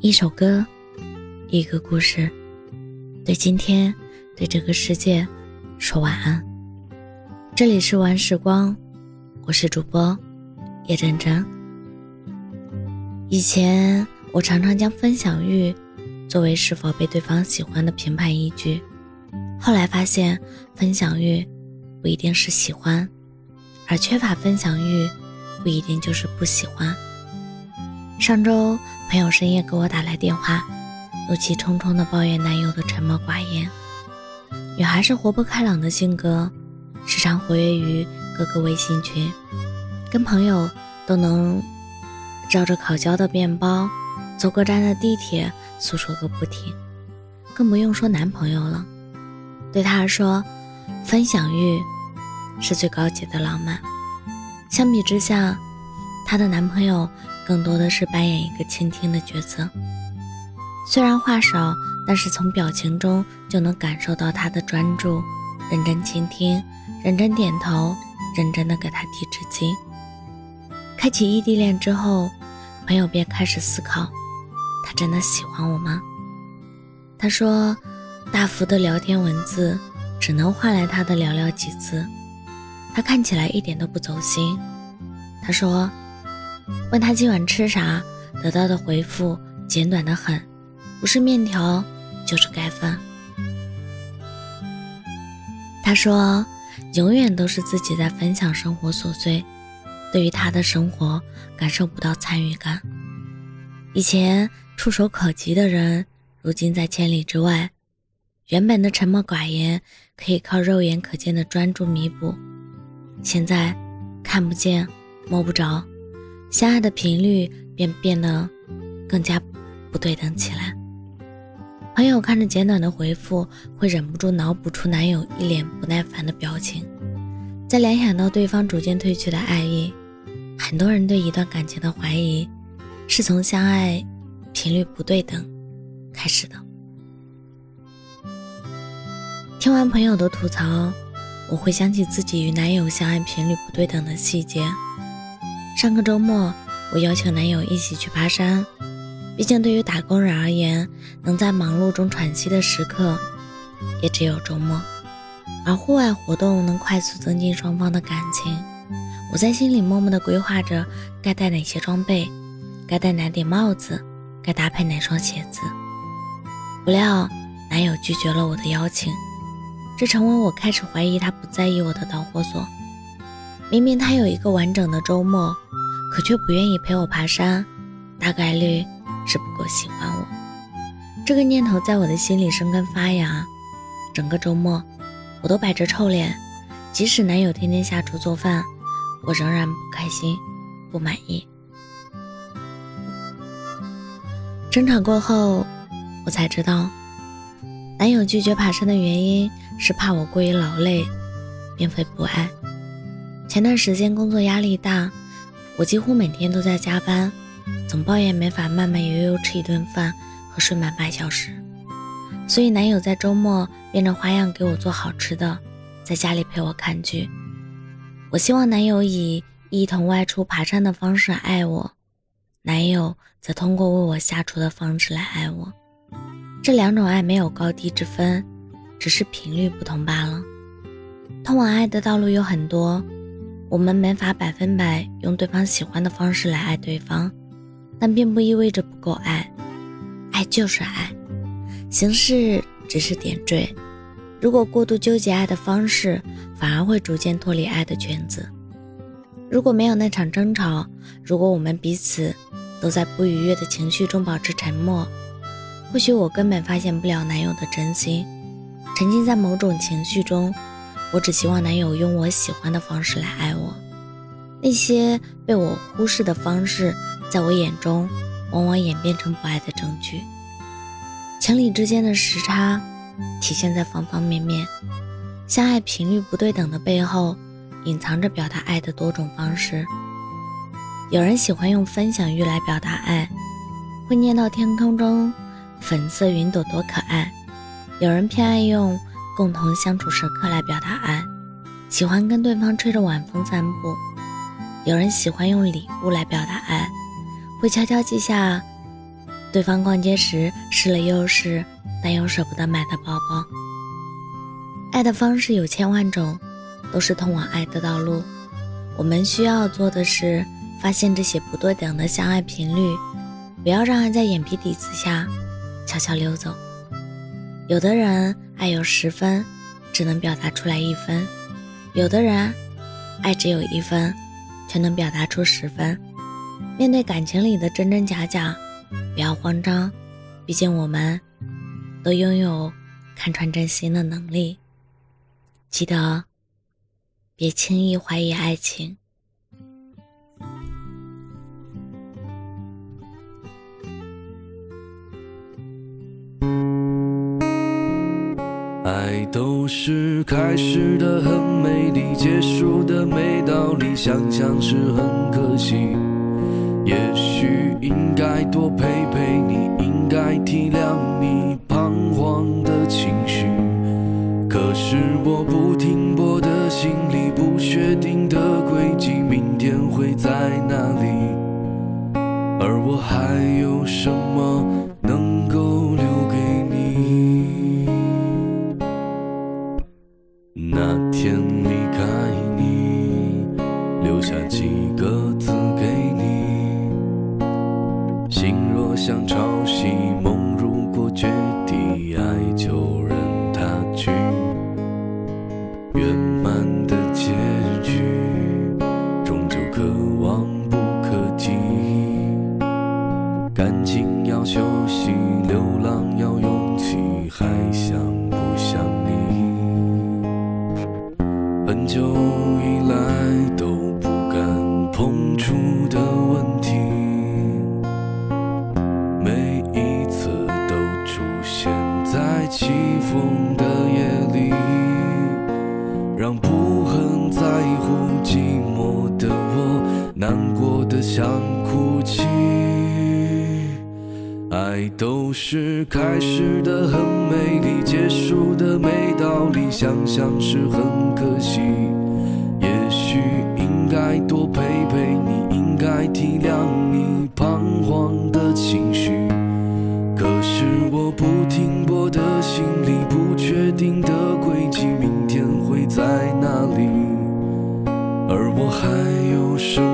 一首歌，一个故事，对今天，对这个世界说晚安。这里是晚时光，我是主播叶真真。以前我常常将分享欲作为是否被对方喜欢的评判依据，后来发现分享欲不一定是喜欢，而缺乏分享欲不一定就是不喜欢。上周，朋友深夜给我打来电话，怒气冲冲地抱怨男友的沉默寡言。女孩是活泼开朗的性格，时常活跃于各个微信群，跟朋友都能照着烤焦的面包，坐过站的地铁诉说个不停，更不用说男朋友了。对她来说，分享欲是最高级的浪漫。相比之下，她的男朋友。更多的是扮演一个倾听的角色，虽然话少，但是从表情中就能感受到他的专注，认真倾听，认真点头，认真的给他递纸巾。开启异地恋之后，朋友便开始思考，他真的喜欢我吗？他说，大幅的聊天文字只能换来他的寥寥几字，他看起来一点都不走心。他说。问他今晚吃啥，得到的回复简短的很，不是面条就是盖饭。他说，永远都是自己在分享生活琐碎，对于他的生活感受不到参与感。以前触手可及的人，如今在千里之外。原本的沉默寡言，可以靠肉眼可见的专注弥补，现在看不见，摸不着。相爱的频率便变得更加不对等起来。朋友看着简短的回复，会忍不住脑补出男友一脸不耐烦的表情，再联想到对方逐渐褪去的爱意，很多人对一段感情的怀疑，是从相爱频率不对等开始的。听完朋友的吐槽，我会想起自己与男友相爱频率不对等的细节。上个周末，我邀请男友一起去爬山。毕竟，对于打工人而言，能在忙碌中喘息的时刻，也只有周末。而户外活动能快速增进双方的感情。我在心里默默地规划着该带哪些装备，该戴哪顶帽子，该搭配哪双鞋子。不料，男友拒绝了我的邀请，这成为我开始怀疑他不在意我的导火索。明明他有一个完整的周末。可却不愿意陪我爬山，大概率是不够喜欢我。这个念头在我的心里生根发芽，整个周末我都摆着臭脸，即使男友天天下厨做饭，我仍然不开心、不满意。争吵过后，我才知道，男友拒绝爬山的原因是怕我过于劳累，并非不爱。前段时间工作压力大。我几乎每天都在加班，总抱怨没法慢慢悠悠吃一顿饭和睡满八小时，所以男友在周末变着花样给我做好吃的，在家里陪我看剧。我希望男友以一同外出爬山的方式爱我，男友则通过为我下厨的方式来爱我。这两种爱没有高低之分，只是频率不同罢了。通往爱的道路有很多。我们没法百分百用对方喜欢的方式来爱对方，但并不意味着不够爱。爱就是爱，形式只是点缀。如果过度纠结爱的方式，反而会逐渐脱离爱的圈子。如果没有那场争吵，如果我们彼此都在不愉悦的情绪中保持沉默，或许我根本发现不了男友的真心，沉浸在某种情绪中。我只希望男友用我喜欢的方式来爱我，那些被我忽视的方式，在我眼中，往往演变成不爱的证据。情侣之间的时差，体现在方方面面。相爱频率不对等的背后，隐藏着表达爱的多种方式。有人喜欢用分享欲来表达爱，会念到天空中粉色云朵多可爱；有人偏爱用。共同相处时刻来表达爱，喜欢跟对方吹着晚风散步。有人喜欢用礼物来表达爱，会悄悄记下对方逛街时试了又试，但又舍不得买的包包。爱的方式有千万种，都是通往爱的道路。我们需要做的是发现这些不对等的相爱频率，不要让爱在眼皮底子下悄悄溜走。有的人爱有十分，只能表达出来一分；有的人爱只有一分，却能表达出十分。面对感情里的真真假假，不要慌张，毕竟我们都拥有看穿真心的能力。记得。别轻易怀疑爱情。爱都是开始的很美丽，结束的没道理，想想是很可惜。也许应该多陪陪你，应该体谅你彷徨的情绪。可是我不停泊的心里，不确定的轨迹，明天会在哪里？而我还有什么能够留心若像潮汐，梦如果决堤，爱就任它去。圆满的结局，终究可望不可及。感情要休息，流浪要勇气，还想不想你？很久以来都想哭泣，爱都是开始的很美丽，结束的没道理，想想是很可惜，也许应该多陪陪你，应该体谅你彷徨的情绪，可是我不停泊的行李，不确定的轨迹，明天会在哪里？而我还有什。